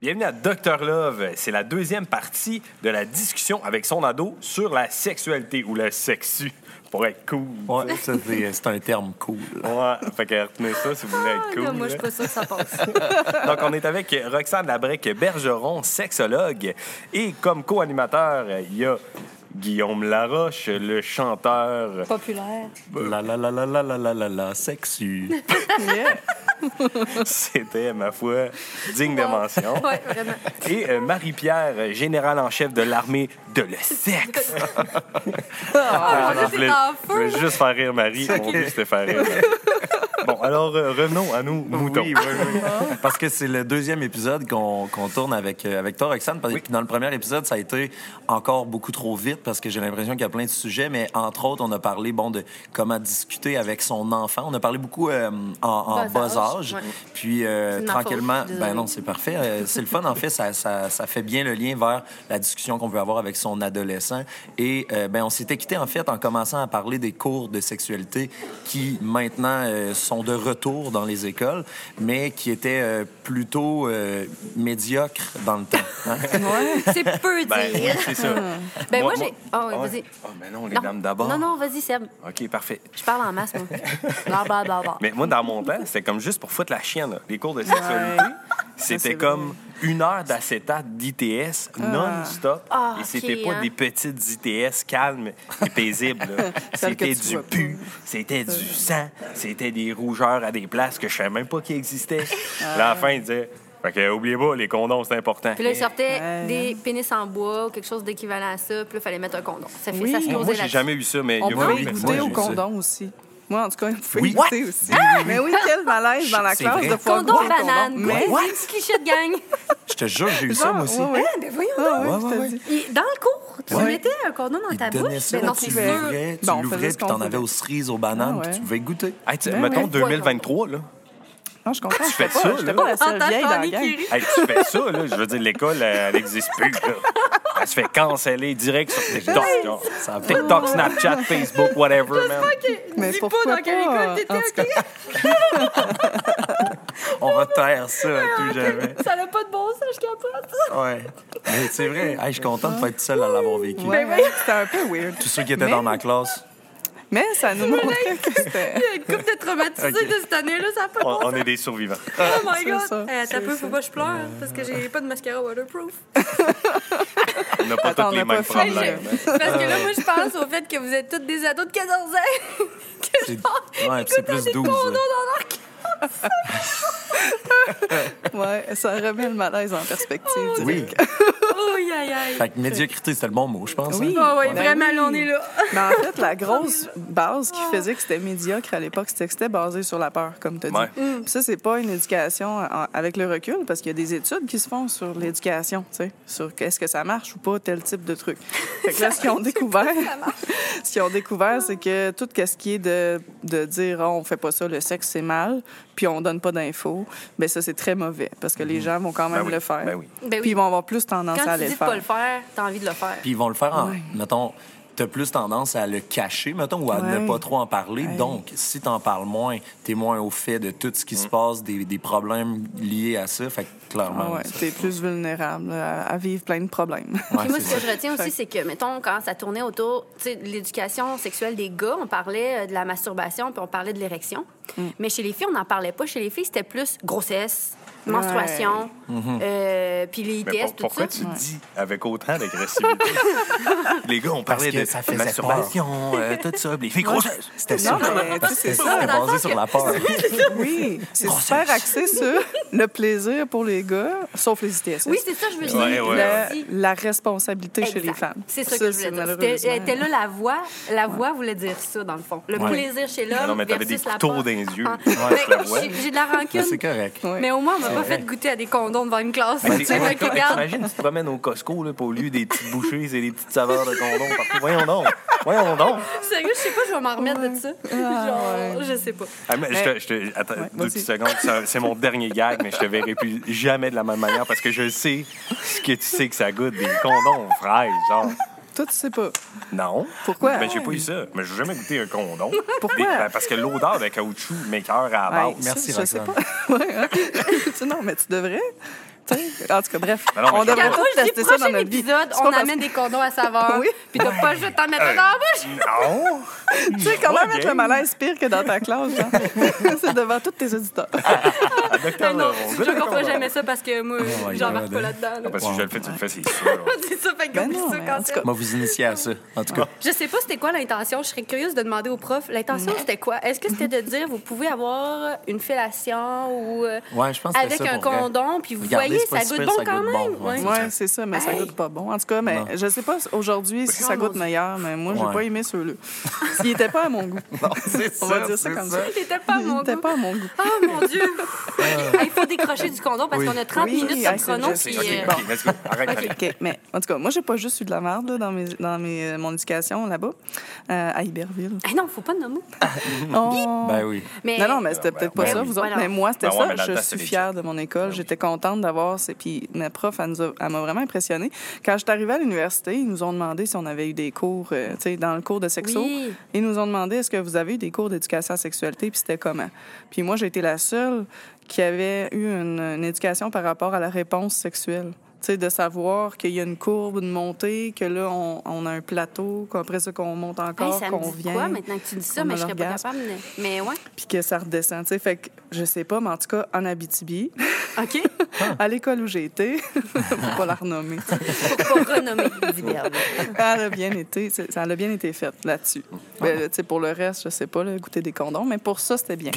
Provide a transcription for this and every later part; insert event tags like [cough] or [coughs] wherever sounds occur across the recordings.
Bienvenue à Dr Love. C'est la deuxième partie de la discussion avec son ado sur la sexualité ou le sexu. [laughs] Pour être cool. Ouais, ça, c'est c'est un terme cool. Ouais, fait que retenez ça si vous voulez être cool. Ah, moi, je suis pas sûre que ça passe. Donc, on est avec Roxane Labrec-Bergeron, sexologue. Et comme co-animateur, il y a Guillaume Laroche, le chanteur. Populaire. La la la la la la la la la, sexu. [laughs] C'était, ma foi, digne de mention. [laughs] Ouais, vraiment. Et euh, Marie-Pierre, générale en chef de l'armée de le sexe. [laughs] Ah, je voulais, en je voulais feu. juste faire rire Marie. Mon but, c'était faire rire. Bon, [laughs] alors, euh, revenons à nous, moutons. Oui, oui, oui. [laughs] Parce que c'est le deuxième épisode qu'on qu'on tourne avec, euh, avec toi, Roxane. Parce que dans le premier épisode, ça a été encore beaucoup trop vite parce que j'ai l'impression qu'il y a plein de sujets. Mais entre autres, on a parlé bon, de comment discuter avec son enfant. On a parlé beaucoup euh, en, en Bas bas âge, âge. ouais. Puis euh, tranquillement, faute, ben non, c'est parfait. C'est le fun, en fait. Ça, ça, ça fait bien le lien vers la discussion qu'on veut avoir avec son adolescent. Et euh, ben, on s'était quitté, en fait, en commençant à parler des cours de sexualité qui, maintenant, euh, sont de retour dans les écoles, mais qui étaient euh, plutôt euh, médiocres dans le temps. hein? [laughs] C'est peu Ben, dire. oui, c'est ça. Ben, moi, Moi- j'ai. Oui, ouais. vas-y. Ah, ben non, les Non. dames d'abord. Non, non, vas-y, Seb. OK, parfait. Je parle en masse, moi. [laughs] Bla, bla, bla, bla. Mais moi, dans mon temps, c'était comme juste pour foutre la chienne. là. Les cours de sexualité, c'était c'est comme une heure d'acétate d'ITS non-stop. Ah, et c'était ok, pas hein. des petites ITS calmes et paisibles. [laughs] C'était du pu, c'était du sang, c'était des rougeurs à des places que je savais même pas qu'ils existaient. Ah. Là, à la fin, il disait fait que, oubliez pas, les condoms, c'est important. Puis là, il sortait Ouais. des pénis en bois ou quelque chose d'équivalent à ça. Puis là, il fallait mettre un condom. Ça fait Oui. ça se Moi, j'ai jamais eu ça, mais On il y a goûter au condom aussi. Moi, en tout cas, il faut Oui. goûter aussi. Mais oui, quel malaise dans la C'est classe vrai. de pouvoir Condom goûter banane. condom. Mais des petits clichés de gang? Je te jure, j'ai eu ça, moi aussi. ouais, ouais. Ben voyons. Ah, ouais, Ouais, je ouais, te ouais. dis. Il- Dans le cours, tu Ouais. mettais un condom dans Ils ta te donnaient bouche. ça, Ben non, tu c'est sûr. l'ouvrais, tu Ben, on faisait l'ouvrais, ce puis qu'on t'en avais aux cerises, aux bananes, Ah, puis ouais. tu pouvais goûter. Hey, tu- Ben mettons oui. 2023, là. Non, je comprends. Tu fais ça, là? pas la seule vieille dans la gang. Hey, tu fais ça, là, je veux dire, l'école, elle, elle existe plus. Là. Elle se fait canceller direct sur TikTok. genre. TikTok, Snapchat, Facebook, whatever, man. Mais Dis pourquoi pas dans quelle école t'étais, En tout OK? [laughs] On va taire ça à tout jamais. Ça n'a pas de bon sens, je capote. Ouais. Mais c'est vrai. Hey, je suis content de pas être seul à l'avoir vécu. Ouais, ouais, c'était un peu weird. Tous ceux qui étaient Mais- dans ma classe. Mais ça nous montrait que c'était. Il y a une couple de traumatisés Ok. de cette année-là, ça n'a pas de On, bon on est des survivants. Oh my [laughs] god. ça, Eh, Attends un peu, faut pas que je pleure parce que j'ai pas de mascara waterproof. On n'a pas Attends, tous les mêmes problèmes. Parce que là, moi, je pense au fait que vous êtes toutes des ados de 14 ans. que [laughs] genre, ouais, c'est plus des 12, condoms là. dans leur [laughs] Ouais, ça remet le malaise en perspective. Oui. Oh, aïe, aïe. Fait que médiocrité, c'était le bon mot, je pense. Oui. hein. Oh, oui, Ben vraiment, oui. on est là. Mais en fait, la grosse [laughs] base qui faisait que c'était médiocre à l'époque, c'était que c'était basé sur la peur, comme tu as dit. Ouais. Mm. Puis ça, c'est pas une éducation en- avec le recul, parce qu'il y a des études qui se font sur l'éducation, tu sais, sur est-ce que ça marche ou pas, tel type de truc. Fait que là, ce qu'ils ont [laughs] découvert, ce qu'ils ont découvert, c'est que tout ce qui est de, de dire, oh, on fait pas ça, le sexe, c'est mal, puis on donne pas d'infos, ben ça, c'est très mauvais, parce que les gens vont quand même Ben oui, le faire. ben oui. Ben Puis ils vont avoir plus tendance à Quand tu aller dis le de pas faire. le faire, t'as envie de le faire. Puis ils vont le faire en, mettons, t'as plus tendance à le cacher, mettons, ou à Ouais. ne pas trop en parler. Ouais. Donc, si t'en parles moins, t'es moins au fait de tout ce qui Mm. se passe, des, des problèmes liés à ça. Fait que clairement. Ah ouais, ça, t'es ça- plus vulnérable à, à vivre plein de problèmes. Moi, ce que je retiens aussi, c'est que, mettons, quand ça tournait autour tu sais, de l'éducation sexuelle des gars, on parlait euh, de la masturbation, puis on parlait de l'érection. Mm. Mais chez les filles, on n'en parlait pas. Chez les filles, c'était plus grossesse, menstruation, Mm-hmm. euh, puis les Mais ITS, pour- tout pourquoi ça. tu dis avec autant d'agressivité? [laughs] les gars, on parlait de ça masturbation, euh, tout ça. Les filles grosseuses. C'était Non, ça. C'était basé sur la peur. [laughs] Oui, c'est super axé sur le plaisir pour les gars, sauf les ITS. Oui, c'est ça, je veux dire. Ouais, ouais, la, Aussi. la responsabilité chez les femmes. C'est ça, que je voulais dire. C'était là la voix. La voix voulait dire ça, dans le fond. Le Ouais. plaisir chez l'homme Non, mais t'avais des versus la couteaux peur. dans les yeux. Ah. La j'ai- de la rancune. c'est correct. Mais au moins, on m'a pas fait goûter à des condoms devant une classe. Tu sais. T'imagines, tu te promènes au Costco, là, puis au lieu des petites bouchées, c'est des petites saveurs de condom partout. Voyons donc. Voyons donc. Sérieux, je sais pas, je vais m'en remettre de ça. Genre, je sais pas. Ah, mais je te, je te- attends, deux petites secondes. C'est mon dernier gag, mais je te verrai plus jamais de la même manière parce que je sais ce que tu sais que ça goûte des condoms fraises. Genre, Toi, tu sais pas. non. Pourquoi? Ben, j'ai pas eu ça. Mais j'ai jamais goûté un condom. Pourquoi? Ben, parce que l'odeur de caoutchouc m'écœure à la base. Merci, ça, je sais pas. [laughs] Ouais, hein? [laughs] Tu sais, non, mais tu devrais. En tout cas, bref. Ben non, mais on je- devrait je tester ça dans prochain notre épisode, on amène des condoms à saveur. [laughs] Oui. Puis t'as pas juste t'en mettre dans la bouche. Non. [laughs] Tu sais, comment mettre le malaise pire que dans ta classe, genre? [laughs] C'est devant tous tes auditeurs. Ah, docteur Non, Laurent, je goûte jure un qu'on fera condom. jamais ça parce que moi, Oh j'embarque pas là-dedans. là. Parce que si je le fais, tu le fais, c'est sûr. C'est ça, fait que Ben non, mais Moi, vous initier à ça, en tout cas. Je sais pas c'était quoi l'intention. Je serais curieuse de demander au prof. L'intention, c'était quoi? Est-ce que c'était de dire vous pouvez avoir une fellation ou euh, je avec un condom, puis vous voyez, c'est ça goûte bon ça quand goûte même. bon, ouais. Ouais. Ouais, c'est ça, mais ça goûte pas bon. En tout cas, mais Non. je sais pas aujourd'hui si ça goûte meilleur, mais moi, j'ai pas aimé ceux-là. S'ils étaient pas à mon goût. [laughs] c'est On va dire ça comme ça. Il était pas à Ils mon goût. pas à mon goût. Oh mon Dieu! [laughs] Il faut décrocher du condom parce Oui. qu'on a 30 Oui, minutes sur chrono. euh. Arrête, mais en tout cas, moi, j'ai pas juste eu de la merde dans, mes, dans mes, mon éducation là-bas, euh, à Iberville. Ah non, faut pas nommer. [laughs] Oh. Ben oui. Non, non, mais c'était peut-être pas ben ça, oui. vous autres. Voilà. Mais moi, c'était Ben ça. je suis fière de mon école. J'étais contente d'avoir. Ces- Puis ma prof, elle m'a vraiment impressionnée. Quand je suis arrivée à l'université, ils nous ont demandé si on avait eu des cours, euh, tu sais, dans le cours de sexo. Oui. Ils nous ont demandé est-ce que vous avez eu des cours d'éducation à la sexualité, puis c'était comment? Puis moi, j'ai été la seule qui avait eu une, une éducation par rapport à la réponse sexuelle. De savoir qu'il y a une courbe, une montée, que là, on, on a un plateau, qu'après ça, qu'on monte Hey, encore, ça qu'on me dit vient. quoi maintenant que tu dis ça, mais je serais pas capable. de- Mais ouais. puis que ça redescend. Tu sais, fait que je sais pas, mais en tout cas, en Abitibi, OK. [laughs] à l'école où j'ai été, [laughs] pour pas la renommer, [laughs] Pour pas renommer elle a bien été, ça a bien été fait là-dessus. Ben, tu sais, pour le reste, je sais pas, là, goûter des condoms, mais pour ça, c'était bien.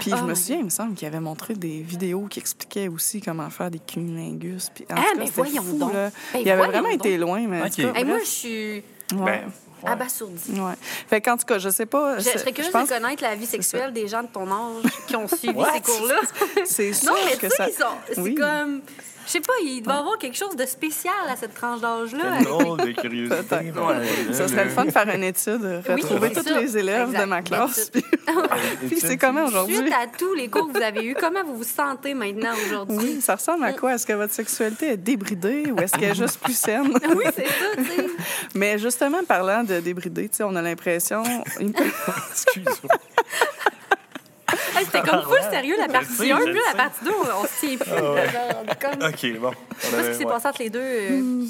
puis je Oh me souviens, il me semble qu'il avait montré des vidéos qui expliquaient aussi comment faire des cunnilingus. Puis, en Ah, tout cas, mais voyons fou, donc. là. Ben, il avait vraiment donc. été loin, mais en Ok. tout cas, Hey, moi, je suis Ouais. Ben, ouais. abasourdie. Ouais. Fait qu'en tout cas, je sais pas. Je, je c'est- serais curieuse pense de connaître la vie sexuelle des gens de ton âge qui ont suivi ces cours-là. C'est sûr Non, mais que ça. ils sont- c'est Oui. comme... Je sais pas, il doit y avoir quelque chose de spécial à cette tranche d'âge-là. [laughs] Drôle de curiosité. Ouais, Ça serait le fun de faire une étude, retrouver c'est tous ça. les élèves Exact. de ma classe. Puis, [laughs] c'est comment aujourd'hui? Suite à tous les cours que vous avez eus, comment vous vous sentez maintenant aujourd'hui? Oui, ça ressemble à quoi? Est-ce que votre sexualité est débridée ou est-ce qu'elle est juste plus saine? [laughs] Oui, c'est ça, tu sais. Mais justement, parlant de débridée, tu sais, on a l'impression... Excuse-moi. Hey, C'était comme full sérieux la partie sais, 1, je puis là, la partie 2, on, on se tient plus. Ah ouais. Genre, comme... OK, bon. Je sais pas ce qui s'est passé entre les deux. euh.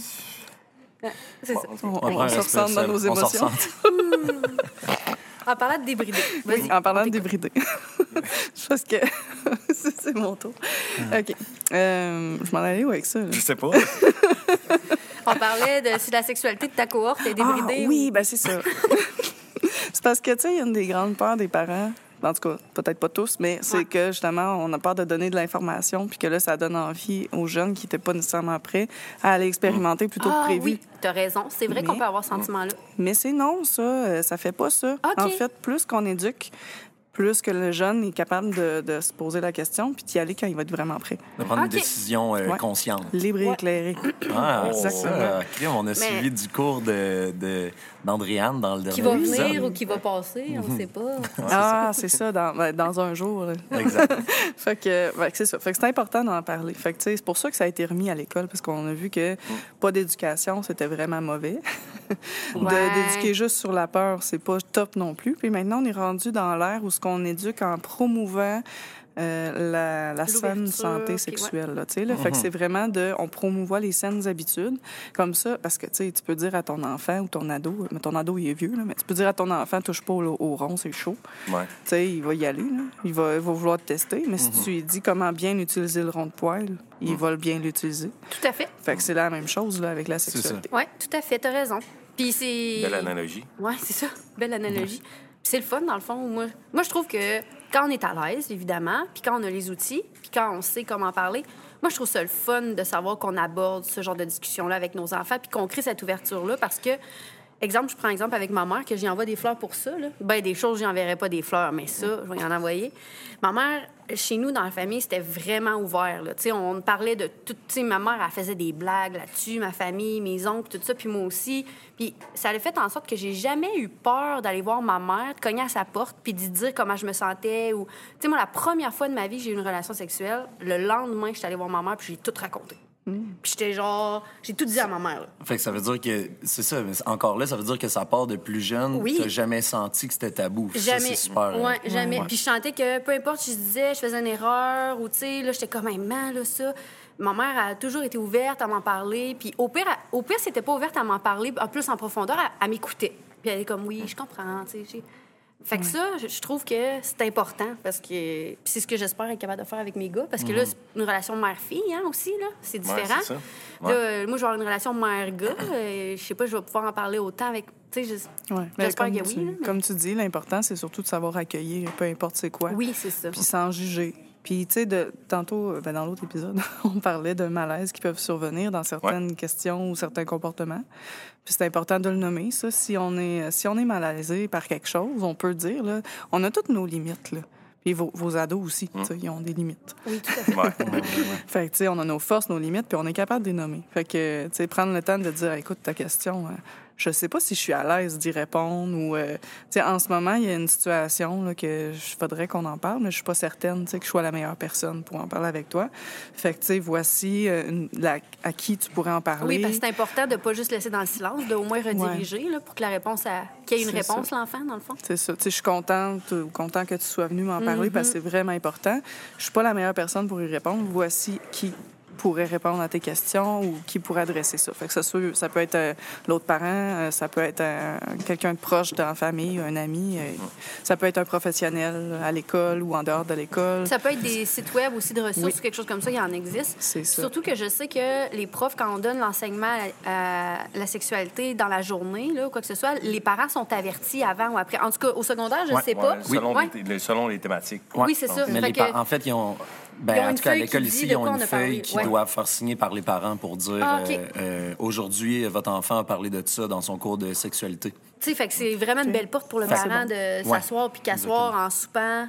Ouais, C'est ça. On, On se ressent dans nos émotions. ressent. En parlant de débridé. Oui, Vas-y. en parlant de débridée. [laughs] Je pense que [laughs] c'est mon tour. OK. Euh, je m'en allais où avec ça? là? Je sais pas. On parlait de si la sexualité de ta cohorte est débridée. Ah, oui, ben c'est ça. [laughs] c'est parce que, tu sais, il y a une des grandes peurs des parents, en tout cas, peut-être pas tous, mais c'est que, justement, on a peur de donner de l'information, puis que là, ça donne envie aux jeunes qui n'étaient pas nécessairement prêts à aller expérimenter plutôt Ah que prévu. oui, t'as raison. C'est vrai qu'on peut avoir ce sentiment-là. Mais c'est non, ça. euh, Ça fait pas ça. En fait, plus qu'on éduque, plus que le jeune est capable de, de se poser la question, puis d'y aller quand il va être vraiment prêt. De prendre Ok. une décision euh, Ouais. consciente. Libre et Ouais. éclairé. Ah, Oh. [coughs] c'est ça. On a Mais- suivi du cours de, de- d'Andréane dans le dernier Qui va épisode. venir ou qui va passer, on ne sait pas. [laughs] Ah, c'est ça, dans, ben, dans un jour. là. Exact. [laughs] Fait que, fait que c'est ça. Fait que c'est important d'en parler. Fait que, c'est pour ça que ça a été remis à l'école, parce qu'on a vu que pas d'éducation, c'était vraiment mauvais. [laughs] De- Ouais. D'éduquer juste sur la peur, c'est pas top non plus. Puis maintenant, on est rendu dans l'ère où ce qu'on éduque en promouvant euh, la, la saine santé sexuelle. Là, tu sais, là. Fait que c'est vraiment de... On promouvoit les saines habitudes. Comme ça, parce que, tu sais, tu peux dire à ton enfant ou ton ado... Mais ton ado, il est vieux, là, mais tu peux dire à ton enfant, touche pas au, au rond, c'est chaud. Ouais. Tu sais, il va y aller, là. Il, va, il va vouloir te tester, mais si tu lui dis comment bien utiliser le rond de poil, il va bien l'utiliser. Tout à fait. Fait que c'est la même chose là, avec la sexualité. Oui, tout à fait, t'as raison. Puis c'est. Belle analogie. Oui, c'est ça. Belle analogie. C'est le fun, dans le fond. Moi, moi, je trouve que quand on est à l'aise, évidemment, puis quand on a les outils, puis quand on sait comment parler, moi, je trouve ça le fun de savoir qu'on aborde ce genre de discussion-là avec nos enfants, puis qu'on crée cette ouverture-là, parce que exemple, je prends exemple avec ma mère, que j'y envoie des fleurs pour ça. Là. Ben, des choses, j'y enverrais pas des fleurs, mais ça, je vais y en envoyer. Ma mère, chez nous, dans la famille, c'était vraiment ouvert. Là. On parlait de tout. ma mère, elle faisait des blagues là-dessus, ma famille, mes oncles, tout ça, puis moi aussi. Puis ça a fait en sorte que j'ai jamais eu peur d'aller voir ma mère, de cogner à sa porte, puis d'y dire comment je me sentais. Ou... Tu sais, moi, la première fois de ma vie j'ai eu une relation sexuelle, le lendemain, je suis allée voir ma mère, puis j'ai tout raconté. Puis j'étais genre... J'ai tout dit à ma mère. là. Fait que ça veut dire que, c'est ça, mais encore là, ça veut dire que ça part de plus jeune. Oui. T'as jamais senti que c'était tabou. Ça, Jamais. c'est super. Ouais, jamais. ouais. Puis je sentais que peu importe si je disais, je faisais une erreur ou, tu sais, là, j'étais comme, Hey, man, là, ça. Ma mère a toujours été ouverte à m'en parler. Puis au pire, au pire, c'était pas ouverte à m'en parler, en plus en profondeur, elle, elle m'écoutait. Puis elle est comme, oui, je comprends, tu sais. Fait que ça, je, trouve que c'est important parce que c'est ce que j'espère être capable de faire avec mes gars parce que là, c'est une relation mère-fille hein, aussi, là. C'est différent. ça. Là, euh, moi, je vais avoir une relation mère-gars. euh, je sais pas, je vais pouvoir en parler autant avec. Ouais. J'espère que oui. tu, là, mais- Comme tu dis, l'important, c'est surtout de savoir accueillir, peu importe c'est quoi. Oui, c'est ça. Puis sans juger. Puis, tu sais, de- tantôt, euh, ben, dans l'autre épisode, [laughs] on parlait de malaises qui peuvent survenir dans certaines questions ou certains comportements. Puis c'est important de le nommer, ça. Si on est, si on est malaisé par quelque chose, on peut le dire, là, on a toutes nos limites, là. Puis vos, vos ados aussi, tu sais, ils ont des limites. Oui, tout à fait. Ouais. [laughs] Fait que, tu sais, on a nos forces, nos limites, puis on est capable de les nommer. Fait que, tu sais, prendre le temps de dire, écoute, ta question, euh, je sais pas si je suis à l'aise d'y répondre ou, euh, tu sais, en ce moment, il y a une situation là, que je faudrait qu'on en parle, mais je suis pas certaine, tu sais, que je sois la meilleure personne pour en parler avec toi. Fait que, tu sais, voici euh, une- la- à qui tu pourrais en parler. Oui, parce que c'est important de pas juste laisser dans le silence, de au moins rediriger là, pour que la réponse a... qu'il y ait une réponse, l'enfant, dans le fond. C'est ça. Tu sais, je suis contente ou content que tu sois venu m'en parler parce que c'est vraiment important. Je suis pas la meilleure personne pour y répondre. Voici qui pourrait répondre à tes questions ou qui pourrait adresser ça. Fait que ça, soit- ça peut être euh, l'autre parent, euh, ça peut être euh, quelqu'un de proche dans la famille, un ami, euh, ça peut être un professionnel à l'école ou en dehors de l'école. Ça peut être des sites web aussi de ressources Oui. ou quelque chose comme ça, il y en existe. C'est ça. Surtout que je sais que les profs, quand on donne l'enseignement à, à la sexualité dans la journée, là, ou quoi que ce soit, les parents sont avertis avant ou après. En tout cas, au secondaire, je ne Ouais, sais pas. Selon, les, les- selon les thématiques. Ouais. Oui, c'est ça. Mais Fait les que- par- en fait, ils ont. Ben, en tout cas, à l'école qui ici, ils ont une feuille qu'ils Ouais. doivent faire signer par les parents pour dire Ah, OK. euh, euh, aujourd'hui, votre enfant a parlé de ça dans son cours de sexualité. Tu sais, fait que c'est vraiment une belle porte pour le Fait parent de bon. Ouais. s'asseoir puis qu'asseoir en soupant.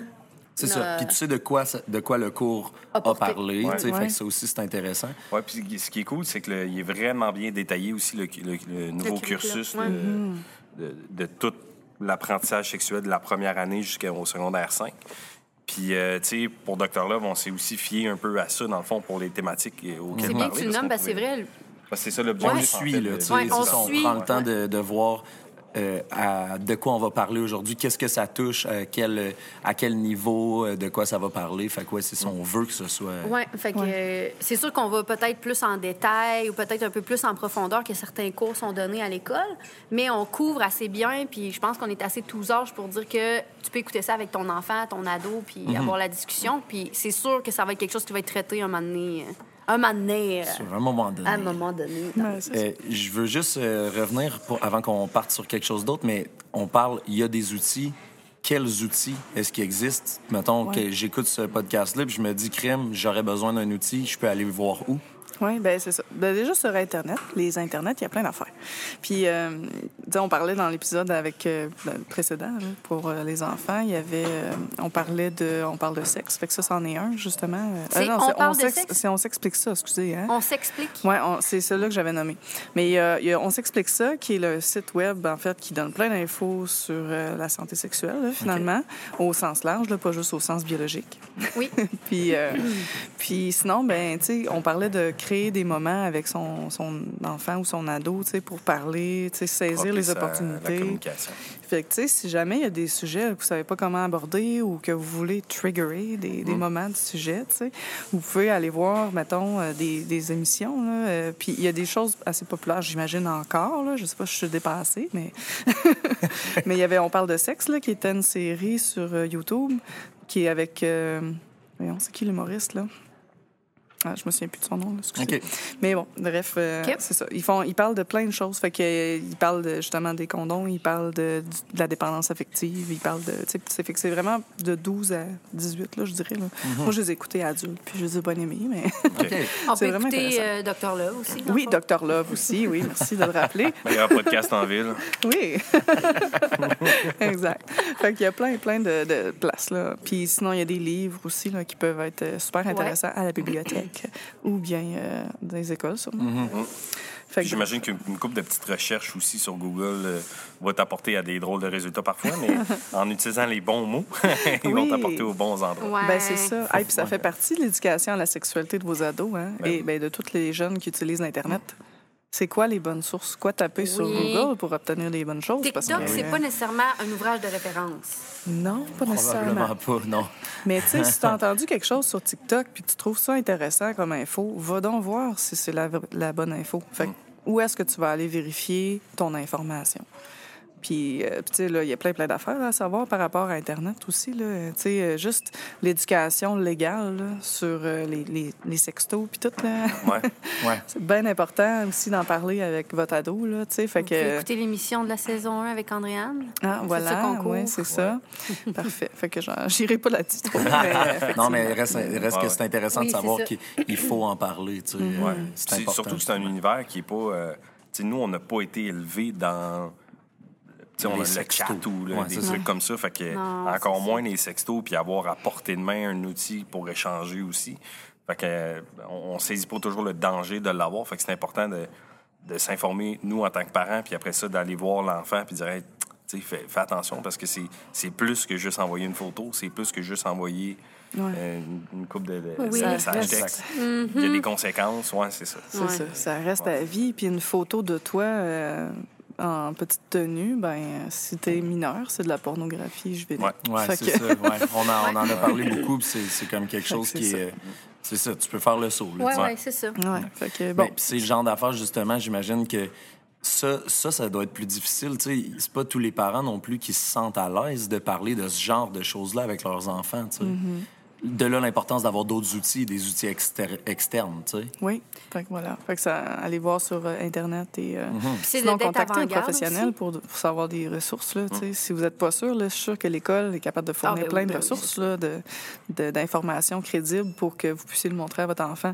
C'est Euh, ça. Puis tu sais de quoi, de quoi le cours a, parlé. Ouais. Fait que ça aussi, c'est intéressant. Ouais, puis ce qui est cool, c'est qu'il est vraiment bien détaillé aussi le, le- le nouveau cursus ouais. de, de- de tout l'apprentissage sexuel de la première année jusqu'au secondaire 5. Puis, euh, tu sais, pour Dr. Love, on s'est aussi fié un peu à ça, dans le fond, pour les thématiques euh, auxquelles C'est bien que tu le nommes, qu'on parce que c'est vrai. parce que c'est ça l'objectif. On le suit, là. on prend le temps de voir euh, à de quoi on va parler aujourd'hui, qu'est-ce que ça touche, à quel, à quel niveau, euh, de quoi ça va parler. Fait que, ouais, c'est ça, on veut que ce soit. Oui, fait que euh, c'est sûr qu'on va peut-être plus en détail ou peut-être un peu plus en profondeur que certains cours sont donnés à l'école, mais on couvre assez bien, puis je pense qu'on est assez tous âges pour dire que tu peux écouter ça avec ton enfant, ton ado, puis Mhm. avoir la discussion, puis c'est sûr que ça va être quelque chose qui va être traité un moment donné, euh, un moment donné, Sur un moment donné. à un moment donné. Ouais. Euh, je veux juste euh, revenir pour, avant qu'on parte sur quelque chose d'autre, mais on parle, il y a des outils. Quels outils est-ce qui existent? Mettons Ouais. que j'écoute ce podcast-là, puis je me dis, crème, j'aurais besoin d'un outil, je peux aller voir où? Oui, ben c'est ça. Ben, déjà sur Internet, les Internet, il y a plein d'affaires. Puis, euh, on parlait dans l'épisode avec euh, le précédent là, pour euh, les enfants, il y avait, euh, on parlait de, on parle de sexe. Fait que ça, c'en est un justement. C'est non, On c'est- parle de s'ex- sexe? on s'explique ça, excusez. Hein? On s'explique? Oui, c'est celui-là que j'avais nommé. Mais il y a On s'explique ça, qui est le site web, en fait, qui donne plein d'infos sur la santé sexuelle, là, finalement, au sens large, là, pas juste au sens biologique. Oui. [laughs] puis, puis sinon, ben, tu sais, on parlait de créer des moments avec son, son enfant ou son ado, tu sais, pour parler, tu sais, saisir les La opportunités. communication. Fait que, tu sais, si jamais il y a des sujets que vous savez pas comment aborder ou que vous voulez triggerer des, des moments de sujet, tu sais, vous pouvez aller voir, mettons, euh, des, des émissions, là. euh, Puis il y a des choses assez populaires, j'imagine encore, là. Je sais pas si je suis dépassée, mais... [laughs] mais il y avait On parle de sexe, là, qui était une série sur euh, YouTube, qui est avec... euh, Voyons, c'est qui l'humoriste, là? Ah, je me souviens plus de son nom, là. Mais bon, bref, euh, c'est ça. Ils, font, ils parlent de plein de choses. Fait que, euh, ils parlent de, justement des condoms, ils parlent de, la dépendance affective, ils parlent de. tu sais, C'est fait que c'est vraiment de 12 à 18, là, je dirais. Là. Moi, je les ai écoutés adultes, puis je les ai pas aimés, mais. OK. [laughs] On C'est peut vraiment écouter intéressant. euh, Dr. Love aussi. oui. Dr. Love aussi, oui, merci de le rappeler. [laughs] Meilleur podcast en ville. Oui. [laughs] exact. Fait qu'il y a plein, plein de, de places, là. Puis sinon, il y a des livres aussi, là, qui peuvent être super intéressants à la bibliothèque ou bien euh, dans les écoles, sûrement. Que- J'imagine qu'une une couple de petites recherches aussi sur Google euh, va t'apporter à des drôles de résultats parfois, mais [laughs] en utilisant les bons mots, [laughs] ils vont t'apporter aux bons endroits. Ouais. Ben, c'est ça. Et puis ça fait partie de l'éducation à la sexualité de vos ados hein? Ben et ben, de tous les jeunes qui utilisent l'Internet. C'est quoi les bonnes sources? Quoi taper sur. Google pour obtenir des bonnes choses? TikTok, que- c'est pas nécessairement un ouvrage de référence. Non, pas nécessairement. Probablement pas, non. Mais tu sais, si tu as [laughs] entendu quelque chose sur TikTok puis que tu trouves ça intéressant comme info, va donc voir si c'est la, la bonne info. Fait que, où est-ce que tu vas aller vérifier ton information? Puis, euh, puis, tu sais, là, il y a plein, plein d'affaires à savoir par rapport à Internet aussi, là. Tu sais, euh, juste l'éducation légale là, sur euh, les, les, les sextos puis tout, là. Ouais. Ouais. [laughs] C'est bien important aussi d'en parler avec votre ado, là, tu sais. Fait Vous que... écouter l'émission de la saison 1 avec Andréane. Ah, C'est voilà, ça qu'on court. ouais, c'est ça. Parfait. Fait que genre, j'irai pas là-dessus trop. [laughs] mais, Non, mais reste, reste que c'est intéressant Oui, de c'est savoir qu'il il faut en parler. Tu sais. Ouais. C'est C'est- important. Surtout que c'est un univers qui est pas. euh, tu sais, nous, on n'a pas été élevés dans. Tu sais, on Les a le sextos. chat ou là, Ouais, des c'est trucs ça. comme ça. Fait que Non, encore moins les sextos, puis avoir à portée de main un outil pour échanger aussi. Fait que euh, on, on saisit pas toujours le danger de l'avoir. Fait que c'est important de, de s'informer, nous, en tant que parents, puis après ça, d'aller voir l'enfant, puis dire, Hey, fais, fais attention, parce que c'est c'est plus que juste envoyer une photo, c'est plus que juste envoyer Ouais. euh, une, coupe de, Oui. messages reste- textes. Il y a des conséquences, ouais, c'est ça. C'est Ouais. ça. Ça reste à vie. Puis une photo de toi euh, en petite tenue, ben si t'es mineur, c'est de la pornographie, je vais dire. Ouais. C'est que- ça. ouais. On, en, on en a parlé [laughs] beaucoup, puis c'est c'est comme quelque que chose qui ça. est. C'est ça, tu peux faire le saut. là, Ouais, c'est ça. Ouais. Fait que, Bon. bon. c'est le genre d'affaires, justement, j'imagine que ça, ça, ça doit être plus difficile. C'est pas tous les parents non plus qui se sentent à l'aise de parler de ce genre de choses-là avec leurs enfants. tu sais. Mm-hmm. De là l'importance d'avoir d'autres outils, des outils exter- externes. Tu sais. Oui. Fait que voilà. Fait que ça, allez voir sur euh, Internet et euh, Puis c'est sinon contacter un professionnel pour, pour savoir des ressources. Là, tu sais. Si vous n'êtes pas sûr, là, je suis sûre que l'école est capable de fournir ben plein oui, de ben oui, ressources là, de, de- d'informations crédibles pour que vous puissiez le montrer à votre enfant.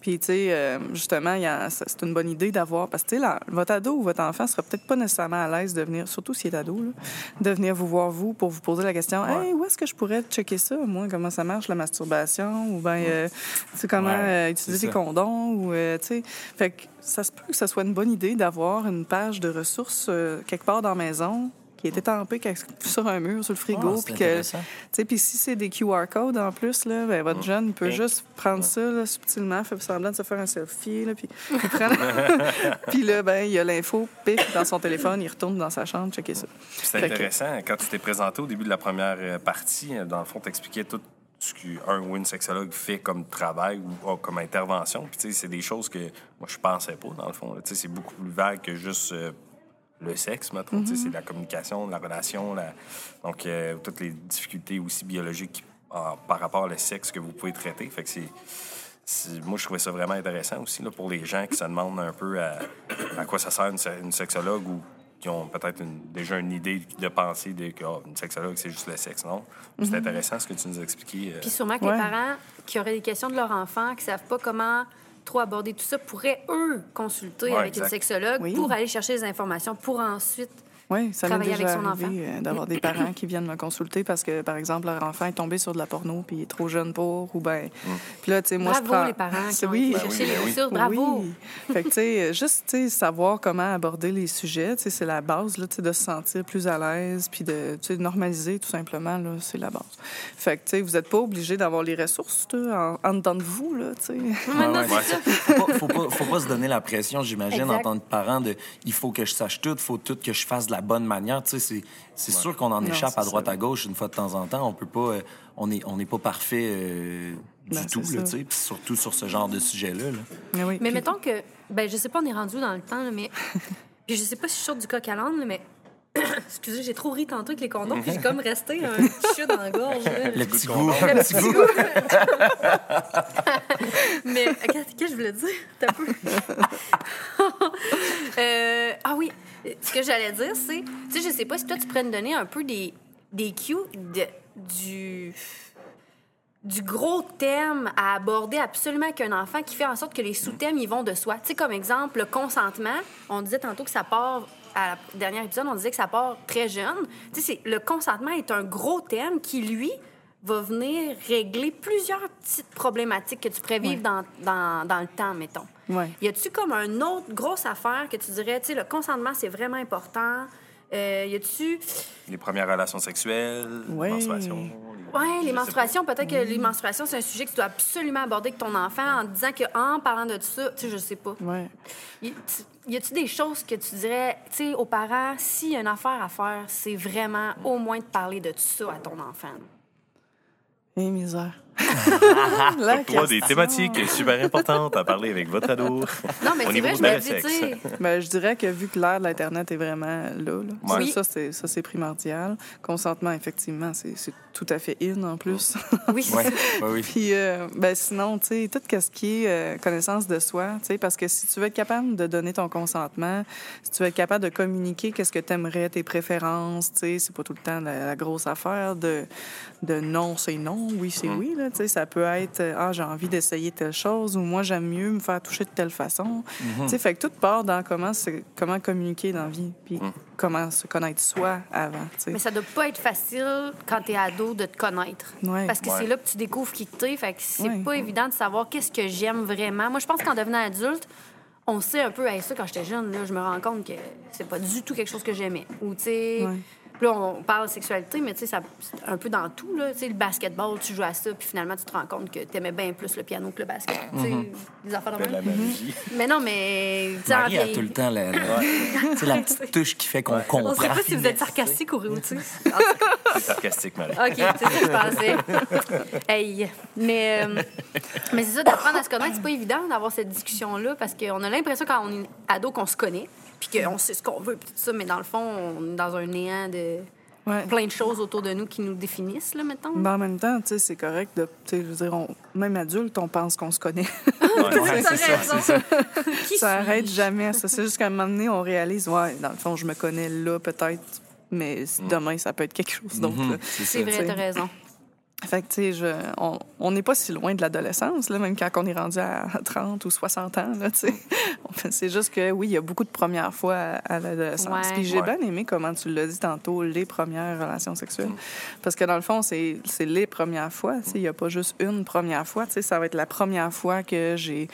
Puis, tu sais, euh, justement, il y a- ça- c'est une bonne idée d'avoir... Parce que, tu sais, votre ado ou votre enfant sera peut-être pas nécessairement à l'aise de venir, surtout s'il est ado, là, de venir vous voir, vous, pour vous poser la question Ouais. Hey, où est-ce que je pourrais checker ça, moi, comment ça marche, la masturbation, ou euh, tu sais, comment Ouais, euh, utiliser des ça. condoms, ou, euh, tu sais. Fait que ça se peut que ce soit une bonne idée d'avoir une page de ressources quelque part dans la maison qui est étampée sur un mur, sur le frigo, Ah, c'est puis que, tu intéressant. sais, puis si c'est des QR codes en plus, là, ben, votre jeune peut juste prendre ça là, subtilement, faire semblant de se faire un selfie, là, puis [laughs] [laughs] puis là, ben, il y a l'info, pif, dans son téléphone, il retourne dans sa chambre, checker ça. C'est que- intéressant. Quand tu t'es présenté au début de la première partie, dans le fond, t'expliquais tout qu'un ou une sexologue fait comme travail ou comme intervention. Puis, tu sais, c'est des choses que moi, je pensais pas, dans le fond. là. Tu sais, c'est beaucoup plus vague que juste euh, le sexe, mettons. Tu sais, c'est la communication, la relation, la... donc euh, toutes les difficultés aussi biologiques en- par rapport au sexe que vous pouvez traiter. Fait que c'est... Moi, je trouvais ça vraiment intéressant aussi là, pour les gens qui se demandent un peu à, à quoi ça sert une, une sexologue ou qui ont peut-être déjà une idée de penser de que une sexologue, c'est juste le sexe. Non? C'est intéressant ce que tu nous as expliqué. euh, Puis sûrement que Ouais. les parents qui auraient des questions de leur enfant, qui savent pas comment trop aborder tout ça, pourraient, eux, consulter Ouais, avec exact. une sexologue Oui. pour aller chercher des informations pour ensuite... Oui, ça m'est déjà arrivé euh, d'avoir des parents qui viennent me consulter parce que, par exemple, leur enfant est tombé sur de la porno puis il est trop jeune pour, ou ben, puis là, tu sais, moi, Bravo je prends... les parents qui ont oui. Ben chercher oui, les ben oui. ressources. Bravo! Oui. Fait que, tu sais, juste, tu sais, savoir comment aborder les sujets, tu sais, c'est la base, là, tu sais, de se sentir plus à l'aise, puis de, tu sais, normaliser, tout simplement, là, c'est la base. Fait que, tu sais, vous n'êtes pas obligé d'avoir les ressources, là, en, en dedans de vous, là, tu sais. [laughs] Ouais, faut, pas, faut, pas, faut pas se donner la pression, j'imagine, en tant que parent, de il faut que je sache tout, il faut tout que je fasse de la bonne manière. Tu sais, c'est, c'est sûr qu'on en Non, échappe à droite ça. à gauche une fois de temps en temps. On peut pas, euh, on est, on n'est pas parfait euh, du Ben, tout, là, tu sais, puis surtout sur ce genre de sujet-là. là. Mais oui. Mais puis- mettons que, ben je sais pas, on est rendu dans le temps, là, mais puis [laughs] je sais pas si je saute du coq à l'âne, mais [coughs] Excusez, j'ai trop ri tantôt avec les condoms, puis j'ai comme resté un [laughs] chat dans la gorge. là. Le petit de goût. condom. Le petit goût. [laughs] Mais qu'est-ce que je voulais dire? T'as peu. Euh, ah oui, ce que j'allais dire, c'est, tu sais, je sais pas si toi tu pourrais me donner un peu des, des cues du du gros thème à aborder absolument avec un enfant qui fait en sorte que les sous-thèmes ils vont de soi. Tu sais, comme exemple, le consentement. On disait tantôt que ça part, à la dernière épisode, on disait que ça part très jeune. Tu sais, le consentement est un gros thème qui, lui, va venir régler plusieurs petites problématiques que tu pourrais vivre dans, dans, dans le temps, mettons. Ouais. Y a-tu comme une autre grosse affaire que tu dirais, tu sais, le consentement, c'est vraiment important? Euh, y a-tu. Les premières relations sexuelles, Ouais. menstruation. Ouais, je les menstruations, peut-être que les menstruations, c'est un sujet que tu dois absolument aborder avec ton enfant en disant qu'en parlant de ça, tu sais, je sais pas. Ouais. Y tu- y a-tu des choses que tu dirais, tu sais, aux parents, s'il y a une affaire à faire, c'est vraiment au moins de parler de tout ça à ton enfant? Et misère. [laughs] La des question. thématiques super importantes à parler avec votre ado. Non, mais Au c'est niveau vrai, je de me dis, Ben, je dirais que vu que l'ère de l'Internet est vraiment là, là, ça, Oui. ça, c'est, ça, c'est primordial. Consentement, effectivement, c'est, c'est tout à fait in en plus. [laughs] oui. Ouais, ouais, oui. Puis, euh, ben, sinon, tu sais, tout ce qui est euh, connaissance de soi, tu sais, parce que si tu veux être capable de donner ton consentement, si tu veux être capable de communiquer qu'est-ce que tu aimerais, tes préférences, tu sais, c'est pas tout le temps la, la grosse affaire de, de non, c'est non, oui, c'est oui, là, tu ça peut être, euh, ah, j'ai envie d'essayer telle chose, ou moi, j'aime mieux me faire toucher de telle façon. Tu sais, fait que tout part dans comment, se- comment communiquer dans la vie, puis comment se connaître soi avant, tu. Mais ça doit pas être facile quand t'es ado de te connaître. Ouais. Parce que Ouais. c'est là que tu découvres qui que t'es. Fait que c'est Ouais. pas évident de savoir qu'est-ce que j'aime vraiment. Moi, je pense qu'en devenant adulte, on sait un peu, hey, ça, quand j'étais jeune, là, je me rends compte que c'est pas du tout quelque chose que j'aimais. Ou, tu sais, Ouais. puis là, on parle de sexualité, mais tu sais, ça- c'est un peu dans tout, là. Tu sais, le basketball, tu joues à ça, puis finalement, tu te rends compte que t'aimais bien plus le piano que le basket. Tu sais, des affaires de la même. magie. Mais non, mais, tu Marie a tout le temps la, la- [laughs] tu sais, la petite touche qui fait qu'on comprend. On sait pas si vous êtes sarcastique ou tu sais. [laughs] C'est sarcastique, Marie. OK, c'est ça que je pensais. hey. Mais, euh, mais c'est ça, d'apprendre à se connaître, c'est pas évident d'avoir cette discussion-là parce qu'on a l'impression quand on est ado qu'on se connaît, puis qu'on sait ce qu'on veut, puis tout ça, mais dans le fond, on est dans un néant de Ouais. plein de choses autour de nous qui nous définissent, là, mettons. Mais en même temps, tu sais, c'est correct de, tu sais, je veux dire, on- même adulte, on pense qu'on se connaît. [laughs] Ouais, ouais, T'as c'est ça, ça. Ça arrête jamais. Ça, c'est juste qu'à un moment donné, on réalise, ouais, dans le fond, je me connais là, peut-être, mais demain, ça peut être quelque chose d'autre. là. C'est vrai, t'as raison. Fait que, tu sais, on n'est pas si loin de l'adolescence, là, même quand on est rendu à 30 ou 60 ans, là, tu sais. C'est juste que, oui, il y a beaucoup de premières fois à, à l'adolescence. Ouais. Puis j'ai Ouais. bien aimé comment tu l'as dit tantôt, les premières relations sexuelles. Parce que, dans le fond, c'est les premières fois, tu sais. Il n'y a pas juste une première fois, tu sais. Ça va être la première fois que j'ai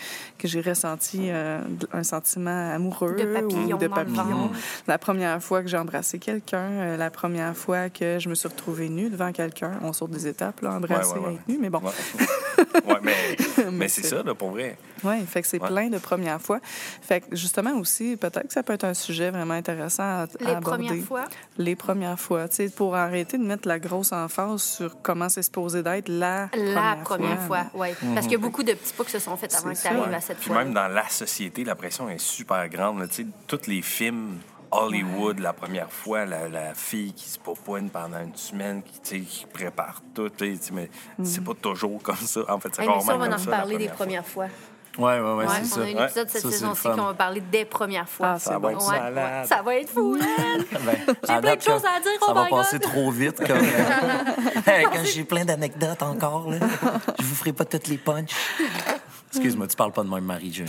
ressenti euh, un sentiment amoureux De papillon ou de papillon. La première fois que j'ai embrassé quelqu'un, euh, la première fois que je me suis retrouvée nue devant quelqu'un. On saute des étapes, là, embrasser, Ouais, ouais, ouais. être nue, mais bon. Ouais, [laughs] mais, mais Mais c'est ça, là, pour vrai. Oui, fait que c'est Ouais. plein de premières fois. Fait que justement aussi, peut-être que ça peut être un sujet vraiment intéressant à, à Les aborder. premières fois? Les premières fois, tu sais, pour arrêter de mettre la grosse emphase sur comment c'est supposé d'être la, La première fois, fois. oui. Parce qu'il y a beaucoup de petits pas qui se sont faits avant que tu ça. arrives à cette Puis fois. même dans la société, la pression est super grande. Tu sais, tous les films Hollywood, la première fois, la, la fille qui se popoine pendant une semaine, qui, prépare tout. tu sais, Mais c'est pas toujours comme ça. En fait, c'est Hey, rarement ça, on va comme en reparler des fois. premières fois. Ouais, ouais, ouais, Ouais, c'est on ça. a un Ouais. épisode cette Ça, c'est saison-ci qu'on va parler des premières fois. Ah, Ça va bon. être Ouais, ouais. Ça va être fou, [laughs] man! Ben, à plein de choses à dire, Ça oh va passer God. trop vite. Comme, [laughs] Hey, quand j'ai plein d'anecdotes encore, là, je vous ferai pas toutes les punches. [laughs] Excuse-moi, tu parles pas de même, Marie.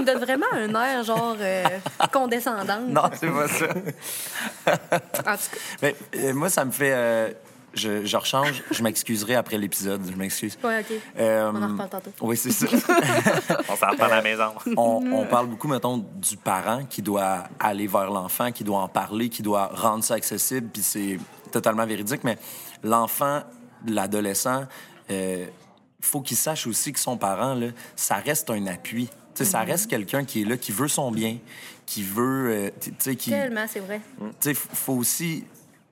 Me donnes vraiment un air, genre, euh, [laughs] condescendant. Non, c'est pas ça. En tout cas, Mais euh, moi, ça me fait. euh, je, je rechange. Je m'excuserai après l'épisode. Je m'excuse. ouais, OK. Euh, On en reparle tantôt. Oui, c'est ça. [laughs] On s'en reparle à la maison. on, on parle beaucoup, mettons, du parent qui doit aller vers l'enfant, qui doit en parler, qui doit rendre ça accessible, puis c'est totalement véridique. Mais l'enfant, l'adolescent, euh, faut qu'il sache aussi que son parent, là, ça reste un appui. Tu sais, Ça reste quelqu'un qui est là, qui veut son bien, qui veut, euh, tu sais, qui, Tellement, c'est vrai. tu sais, faut aussi.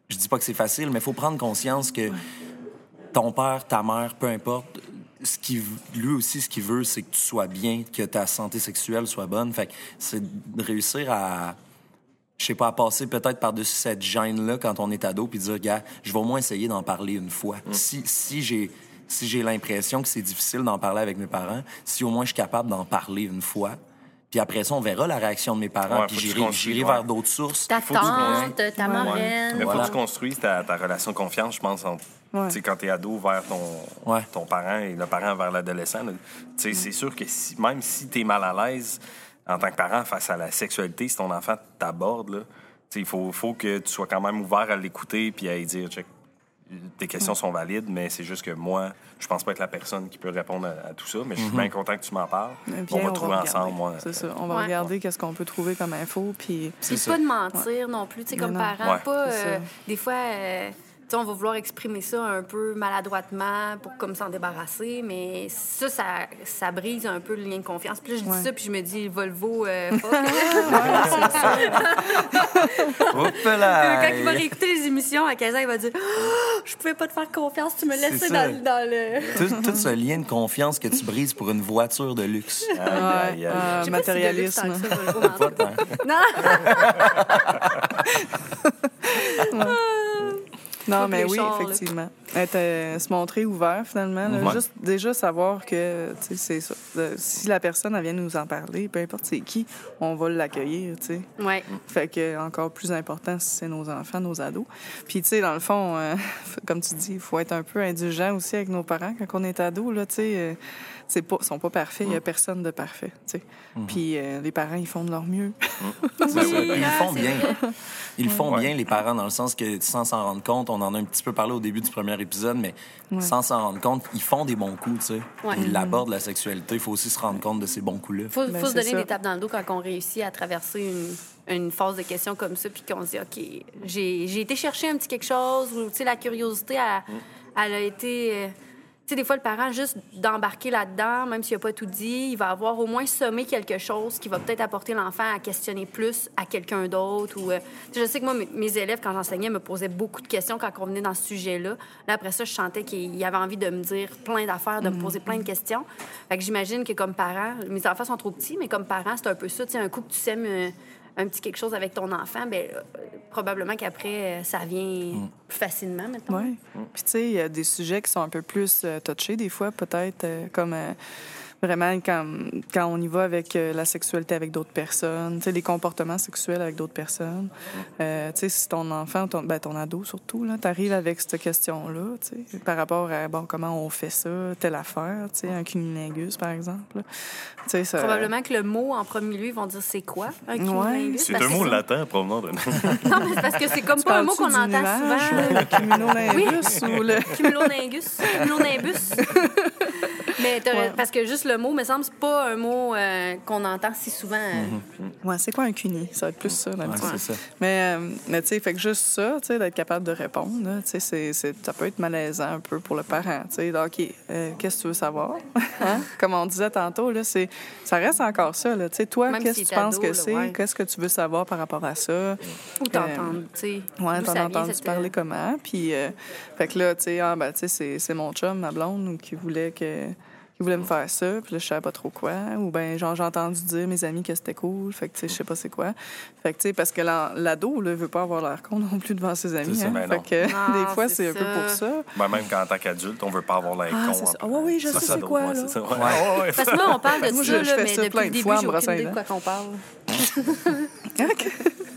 Je dis pas que c'est facile, mais faut prendre conscience que ton père, ta mère, peu importe, ce qui, lui aussi, ce qu'il veut, c'est que tu sois bien, que ta santé sexuelle soit bonne. Fait c'est de réussir à, je sais pas, à passer peut-être par-dessus cette gêne-là quand on est ado, puis dire, gars, je vais au moins essayer d'en parler une fois. Si, si j'ai si j'ai l'impression que c'est difficile d'en parler avec mes parents, si au moins je suis capable d'en parler une fois, puis après ça, on verra la réaction de mes parents, Ouais, puis tu j'irai ouais. vers d'autres sources. Ta faut tu- tante, ta Ouais. marraine. Mais faut Voilà. que tu construises ta, ta relation de confiance, je pense, entre, Ouais. tu quand t'es ado vers ton, Ouais. ton parent et le parent vers l'adolescent. Tu C'est sûr que si, même si t'es mal à l'aise en tant que parent face à la sexualité, si ton enfant t'aborde, tu il faut, faut que tu sois quand même ouvert à l'écouter puis à lui dire, check, tes questions sont valides, mais c'est juste que moi, je pense pas être la personne qui peut répondre à, à tout ça, mais je suis bien content que tu m'en parles. Viens, on va trouver regarder. ensemble, moi. C'est ça. On va Ouais. regarder qu'est-ce qu'on peut trouver comme info, puis... Puis pas de mentir non plus, tu sais, comme non. parent. Ouais. Pas, euh, des fois, euh, on va vouloir exprimer ça un peu maladroitement pour comme s'en débarrasser, mais ça, ça, ça brise un peu le lien de confiance. Puis là, je dis Ouais. ça, puis je me dis, Volvo, euh, [laughs] fuck. [laughs] Hop Quand il va réécouter les émissions à 15 ans, il va dire Ah, Je pouvais pas te faire confiance, tu me laissais dans, dans le. tout, tout ce lien de confiance que tu brises pour une voiture de luxe. Aïe, aïe. Si luxe matérialisme. ça, Volvo. [laughs] Non! Non, mais oui, chars, là. effectivement. Être, euh, se montrer ouvert, finalement. là. Ouais. Juste déjà savoir que, tu sais, c'est ça. Euh, si la personne, elle vient nous en parler, peu importe c'est qui, on va l'accueillir, tu sais. Ouais. Fait que encore plus important si c'est nos enfants, nos ados. Puis tu sais, dans le fond, euh, [laughs] comme tu dis, il faut être un peu indulgent aussi avec nos parents quand on est ado là. Tu sais, euh, c'est pas, sont pas parfaits. Il y a personne de parfait. Tu sais. Puis euh, les parents, ils font de leur mieux. [laughs] Ça. Puis ils font bien. Ils le font Ouais. bien, les parents, dans le sens que, sans s'en rendre compte, on en a un petit peu parlé au début du premier épisode, mais sans s'en rendre compte, ils font des bons coups, tu sais. Ouais. Ils abordent la sexualité. Il faut aussi se rendre compte de ces bons coups-là. faut, Ben, faut se donner ça. des tapes dans le dos quand on réussit à traverser une, une phase de questions comme ça, puis qu'on se dit, OK, j'ai j'ai été chercher un petit quelque chose, ou, tu sais, la curiosité, elle, elle a été... Tu sais, des fois, le parent, juste d'embarquer là-dedans, même s'il n'a pas tout dit, il va avoir au moins sommé quelque chose qui va peut-être apporter l'enfant à questionner plus à quelqu'un d'autre. Ou, euh, je sais que moi, mes- élèves, quand j'enseignais, me posaient beaucoup de questions quand on venait dans ce sujet-là. Là, après ça, je sentais qu'il avait envie de me dire plein d'affaires, de me poser plein de questions. Fait que j'imagine que comme parent, mes enfants sont trop petits, mais comme parent, c'est un peu ça. Tu sais, un coup que tu sèmes euh, un petit quelque chose avec ton enfant, ben euh, probablement qu'après, euh, ça vient plus facilement, maintenant. Oui. Puis, tu sais, il y a des sujets qui sont un peu plus euh, touchés, des fois, peut-être, euh, comme euh, vraiment quand, quand on y va avec euh, la sexualité avec d'autres personnes, tu sais, les comportements sexuels avec d'autres personnes. Euh, tu sais, si ton enfant, ton, ben, ton ado surtout, là, t'arrives avec cette question-là, tu sais, par rapport à, bon, comment on fait ça, telle affaire, tu sais, un cunilingus, par exemple. Tu ça... Probablement que le mot en premier lieu, ils vont dire c'est quoi un? C'est un que mot latin provenant de. [laughs] Non, mais parce que c'est comme pas un mot qu'on entend nuage, souvent. là, Le cumuloningus ou le... Cumuloningus. Cumulonimbus. [laughs] Mais t'as- Ouais. parce que juste le mot, me semble, c'est pas un mot euh, qu'on entend si souvent. euh. Ouais, c'est quoi un cuni? Ça va être plus ça, Ouais, d'habitude. c'est ça. Mais, euh, mais tu sais, fait que juste ça, tu sais, d'être capable de répondre, tu sais, c'est, c'est- ça peut être malaisant un peu pour le parent, tu sais. Donc, OK, euh, qu'est-ce que tu veux savoir? Hein? [laughs] Comme on disait tantôt, là, c'est, ça reste encore ça, là. Tu sais, toi, Même qu'est-ce si que tu penses ado, que là, c'est? ouais. Qu'est-ce que tu veux savoir par rapport à ça? Ou t'entendre, tu sais. Ouais, t'en as entendu cette- parler comment? Puis, euh, fait que là, tu sais, ah, ben, tu sais, c'est, c'est mon chum, ma blonde, qui voulait que qui voulait me faire ça, puis là, je savais pas trop quoi. Ou ben genre, j'ai entendu dire mes amis que c'était cool, fait que, tu sais, je sais pas c'est quoi. Fait que, tu sais, parce que l'ado, là, veut pas avoir l'air con non plus devant ses amis. C'est ça, hein. ben fait que, Ah, des fois, c'est un peu pour ça. Ben, même qu'en tant qu'adulte, on veut pas avoir l'air Ah, con. ça. Ah, peu. oui, oui, je Ça, sais c'est quoi, là. ouais. Ouais, Parce que là, on parle de Moi, ça, je- je là, fais mais ça depuis plein le de début, fois en j'ai aucune idée de quoi qu'on parle. [laughs]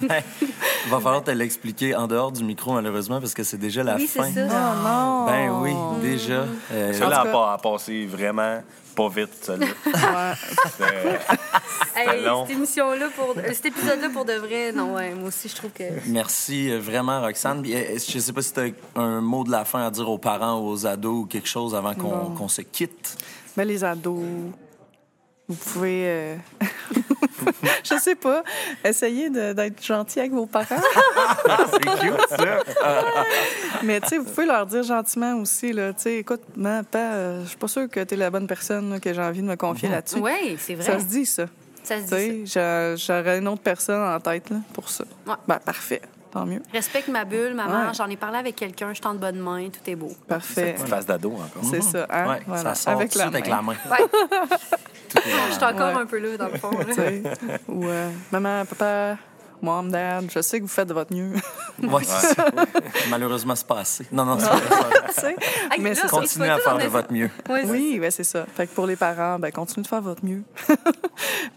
[laughs] va falloir te l'expliquer en dehors du micro, malheureusement, parce que c'est déjà la Oui, c'est fin. ça. Non! Ben oui, déjà. Euh, Celle-là tout a, pas- a passé vraiment pas vite, celle-là. [laughs] Ouais. C'était- Hey, long. cette émission-là, pour... cet épisode-là, pour de vrai, non, ouais, moi aussi, je trouve que. Merci euh, vraiment, Roxane. Euh, Je sais pas si tu as un mot de la fin à dire aux parents ou aux ados ou quelque chose avant qu'on se quitte. Mais les ados, vous pouvez, euh, [laughs] je sais pas, essayer de- d'être gentil avec vos parents. [laughs] C'est cute, ça. Mais tu sais, vous pouvez leur dire gentiment aussi, là, tu sais, écoute, maman, papa, euh, je suis pas sûre que tu es la bonne personne là, que j'ai envie de me confier là-dessus. Oui, c'est vrai. Ça se dit, ça. Ça se dit j'aurais une autre personne en tête là, pour ça. Ouais. Ben, parfait. Tant mieux. Respecte ma bulle, maman. Ouais. J'en ai parlé avec quelqu'un, je tends de bonne main, tout est beau. Parfait. Petite face d'ado encore. C'est ça, hein? Ouais, Voilà. ça sort avec la avec main. la. Ouais, [laughs] [laughs] je suis encore Ouais. un peu là, dans le fond. [laughs] Ou euh, maman, papa, Mom, Dad, je sais que vous faites de votre mieux. [laughs] Ça. Malheureusement, c'est pas assez. Non, non, c'est pas? Hey, Mais là, ça, ça. Continuez à faire de votre mieux. Oui, ben c'est ça. Fait que pour les parents, ben continuez de faire votre mieux.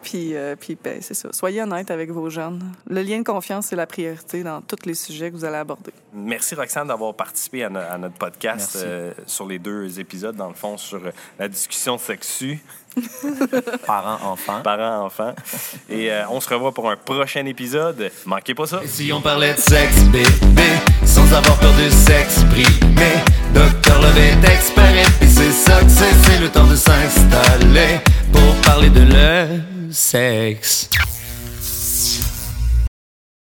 puis, euh, puis ben, c'est ça. Soyez honnête avec vos jeunes. Le lien de confiance, c'est la priorité dans tous les sujets que vous allez aborder. Merci Roxane d'avoir participé à, no- à notre podcast euh, sur les deux épisodes, dans le fond, sur la discussion sexue, [laughs] Parents-enfants. parents-enfants. Et euh, on se revoit pour un prochain épisode. Manquez pas ça. Et si on parlait de sexe, bébé, sans avoir peur de s'exprimer, Docteur Love est expert et puis c'est ça que c'est, c'est le temps de s'installer pour parler de le sexe.